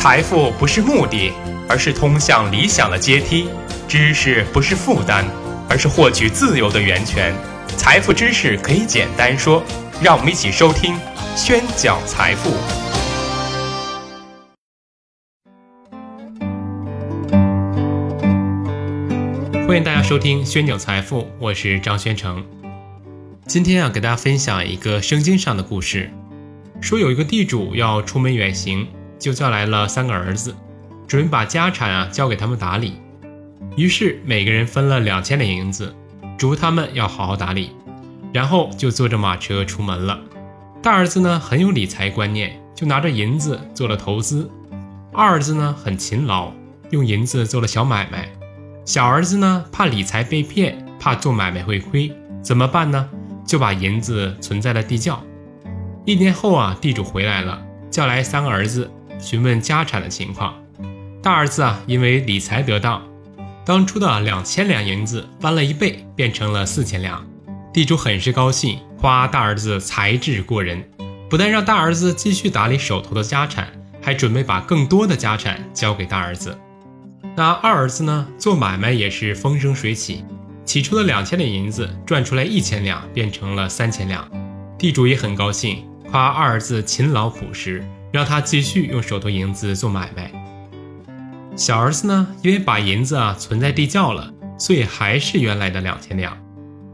财富不是目的，而是通向理想的阶梯；知识不是负担，而是获取自由的源泉。财富知识可以简单说，让我们一起收听《宣讲财富》。欢迎大家收听《宣讲财富》，我是张宣成。今天啊，给大家分享一个圣经上的故事，说有一个地主要出门远行。就叫来了三个儿子，准备把家产啊交给他们打理。于是每个人分了两千两银子，嘱他们要好好打理。然后就坐着马车出门了。大儿子呢很有理财观念，就拿着银子做了投资。二儿子呢很勤劳，用银子做了小买卖。小儿子呢怕理财被骗，怕做买卖会亏，怎么办呢？就把银子存在了地窖。一年后啊，地主回来了，叫来三个儿子。询问家产的情况，大儿子啊，因为理财得当，当初的两千两银子翻了一倍，变成了四千两。地主很是高兴，夸大儿子才智过人，不但让大儿子继续打理手头的家产，还准备把更多的家产交给大儿子。那二儿子呢，做买卖也是风生水起，起初的两千两银子赚出来一千两，变成了三千两。地主也很高兴，夸二儿子勤劳朴实。让他继续用手头银子做买卖。小儿子呢，因为把银子啊存在地窖了，所以还是原来的两千两。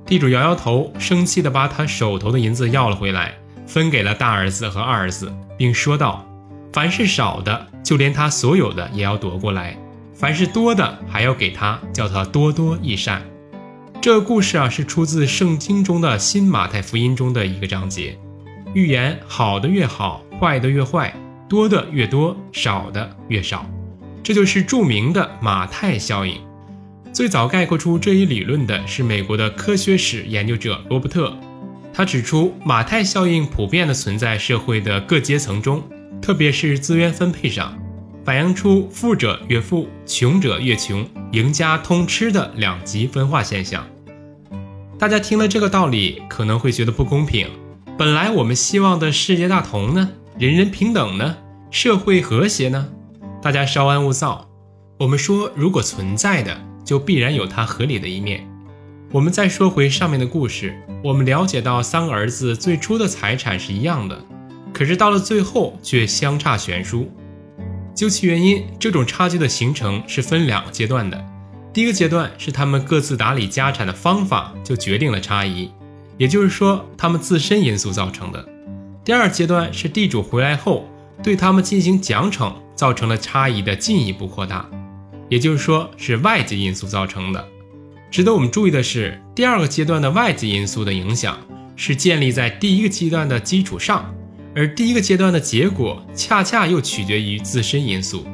地主摇摇头，生气的把他手头的银子要了回来，分给了大儿子和二儿子，并说道：“凡是少的，就连他所有的也要夺过来；凡是多的，还要给他，叫他多多益善。”这个故事啊，是出自圣经中的新马太福音中的一个章节。预言好的越好，坏的越坏，多的越多，少的越少，这就是著名的马太效应。最早概括出这一理论的是美国的科学史研究者罗伯特，他指出马太效应普遍的存在社会的各阶层中，特别是资源分配上，反映出富者越富，穷者越穷，赢家通吃的两极分化现象。大家听了这个道理，可能会觉得不公平。本来我们希望的世界大同呢，人人平等呢，社会和谐呢，大家稍安勿躁。我们说，如果存在的，就必然有它合理的一面。我们再说回上面的故事，我们了解到三个儿子最初的财产是一样的，可是到了最后却相差悬殊。究其原因，这种差距的形成是分两个阶段的。第一个阶段是他们各自打理家产的方法就决定了差异。也就是说，他们自身因素造成的。第二阶段是地主回来后对他们进行奖惩，造成了差异的进一步扩大。也就是说，是外界因素造成的。值得我们注意的是，第二个阶段的外界因素的影响是建立在第一个阶段的基础上，而第一个阶段的结果恰恰又取决于自身因素。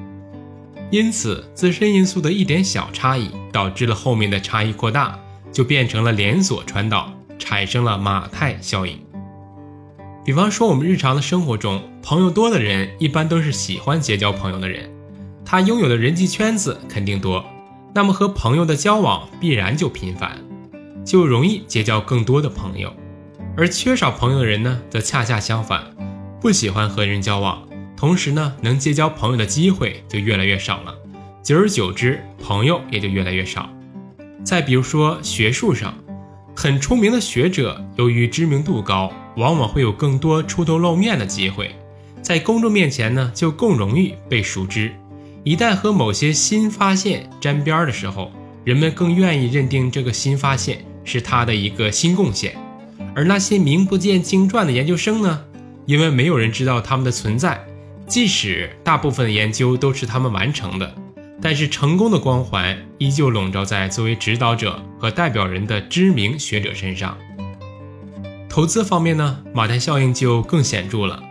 因此，自身因素的一点小差异导致了后面的差异扩大，就变成了连锁传导。产生了马太效应。比方说，我们日常的生活中，朋友多的人一般都是喜欢结交朋友的人，他拥有的人际圈子肯定多，那么和朋友的交往必然就频繁，就容易结交更多的朋友。而缺少朋友的人呢，则恰恰相反，不喜欢和人交往，同时呢，能结交朋友的机会就越来越少了，久而久之，朋友也就越来越少。再比如说学术上。很出名的学者，由于知名度高，往往会有更多出头露面的机会，在公众面前呢，就更容易被熟知。一旦和某些新发现沾边的时候，人们更愿意认定这个新发现是他的一个新贡献。而那些名不见经传的研究生呢，因为没有人知道他们的存在，即使大部分的研究都是他们完成的。但是成功的光环依旧笼罩在作为指导者和代表人的知名学者身上。投资方面呢，马太效应就更显著了。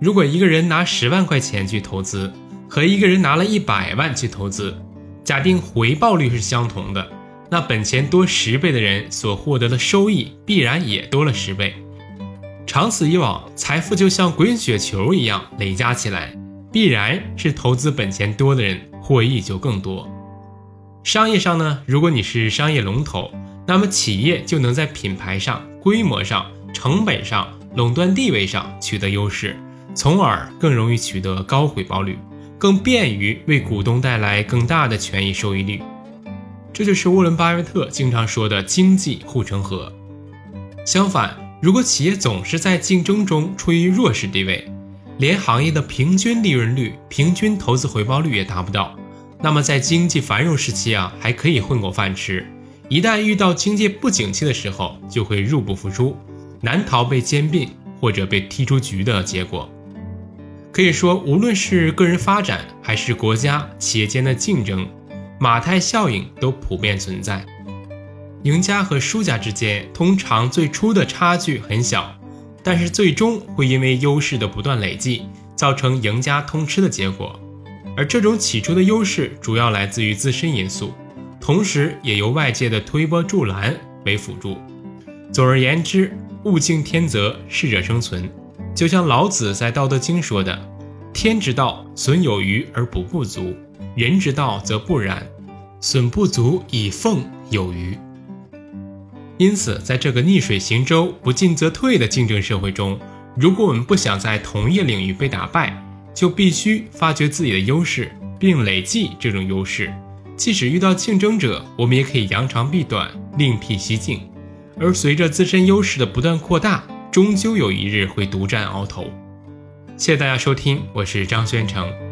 如果一个人拿十万块钱去投资，和一个人拿了一百万去投资，假定回报率是相同的，那本钱多十倍的人所获得的收益必然也多了十倍。长此以往，财富就像滚雪球一样累加起来，必然是投资本钱多的人。获益就更多。商业上呢，如果你是商业龙头，那么企业就能在品牌上、规模上、成本上、垄断地位上取得优势，从而更容易取得高回报率，更便于为股东带来更大的权益收益率。这就是沃伦·巴菲特经常说的经济护城河。相反，如果企业总是在竞争中处于弱势地位，连行业的平均利润率、平均投资回报率也达不到，那么在经济繁荣时期啊，还可以混口饭吃；一旦遇到经济不景气的时候，就会入不敷出，难逃被兼并或者被踢出局的结果。可以说，无论是个人发展，还是国家企业间的竞争。马太效应都普遍存在，赢家和输家之间通常最初的差距很小，但是最终会因为优势的不断累积，造成赢家通吃的结果。而这种起初的优势主要来自于自身因素，同时也由外界的推波助澜为辅助。总而言之，物竞天择，适者生存。就像老子在《道德经》说的：“天之道，损有余而补不足。”人之道则不然，损不足以奉有余。因此，在这个逆水行舟、不进则退的竞争社会中，如果我们不想在同业领域被打败，就必须发掘自己的优势，并累计这种优势。即使遇到竞争者，我们也可以扬长避短，另辟蹊径。而随着自身优势的不断扩大，终究有一日会独占鳌头。谢谢大家收听，我是张宣成。